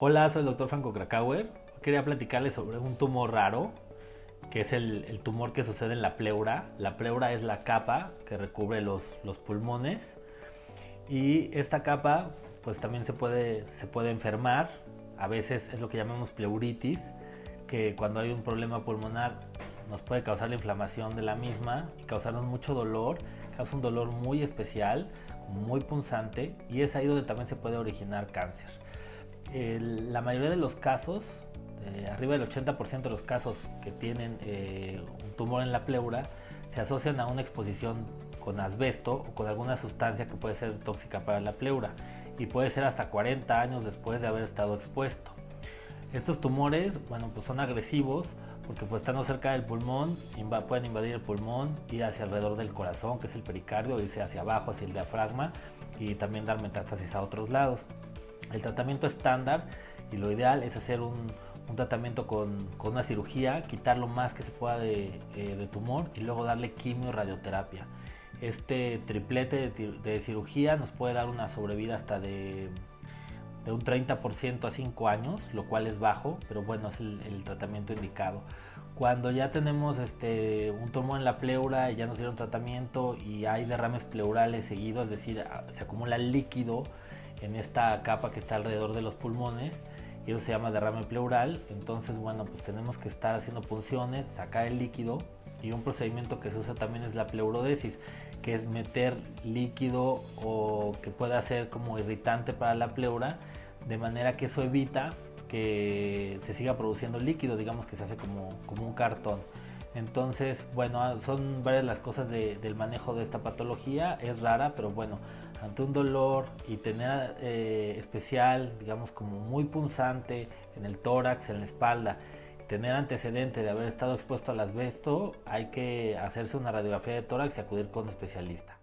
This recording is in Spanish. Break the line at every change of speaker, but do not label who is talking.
Hola, soy el doctor Franco Krakauer. Quería platicarles sobre un tumor raro, que es el, tumor que sucede en la pleura. La pleura es la capa que recubre los, pulmones y esta capa pues también se puede, se puede enfermar. A veces es lo que llamamos pleuritis, que cuando hay un problema pulmonar nos puede causar la inflamación de la misma causarnos mucho dolor. Causa un dolor muy especial, muy punzante y es ahí donde también se puede originar cáncer la mayoría de los casos, eh, arriba del 80% de los casos que tienen eh, un tumor en la pleura, se asocian a una exposición con asbesto o con alguna sustancia que puede ser tóxica para la pleura y puede ser hasta 40 años después de haber estado expuesto. Estos tumores, bueno, pues son agresivos porque pues estando cerca del pulmón pueden invadir el pulmón, ir hacia alrededor del corazón, que es el pericardio, irse hacia abajo, hacia el diafragma y también dar metástasis a otros lados. El tratamiento estándar y lo ideal es hacer un, tratamiento con, una cirugía, quitar lo más que se pueda de, eh, tumor y luego darle quimio y radioterapia. Este triplete de, cirugía nos puede dar una sobrevida hasta de, un 30% a 5 años, lo cual es bajo, pero bueno, es el, tratamiento indicado. Cuando ya tenemos este, un tumor en la pleura y ya nos dieron tratamiento y hay derrames pleurales seguidos, es decir, se acumula líquido, en esta capa que está alrededor de los pulmones y eso se llama derrame pleural. Entonces, bueno, pues tenemos que estar haciendo punciones, sacar el líquido y un procedimiento que se usa también es la pleurodesis, que es meter líquido o que pueda ser como irritante para la pleura, de manera que eso evita que se siga produciendo líquido, digamos que se hace como, como un cartón. Entonces, bueno, son varias las cosas del manejo de esta patología. Es rara, pero bueno, ante un dolor y tener eh, especial, digamos, como muy punzante en el tórax, en la espalda, tener antecedente de haber estado expuesto al asbesto, hay que hacerse una radiografía de tórax y acudir con un especialista.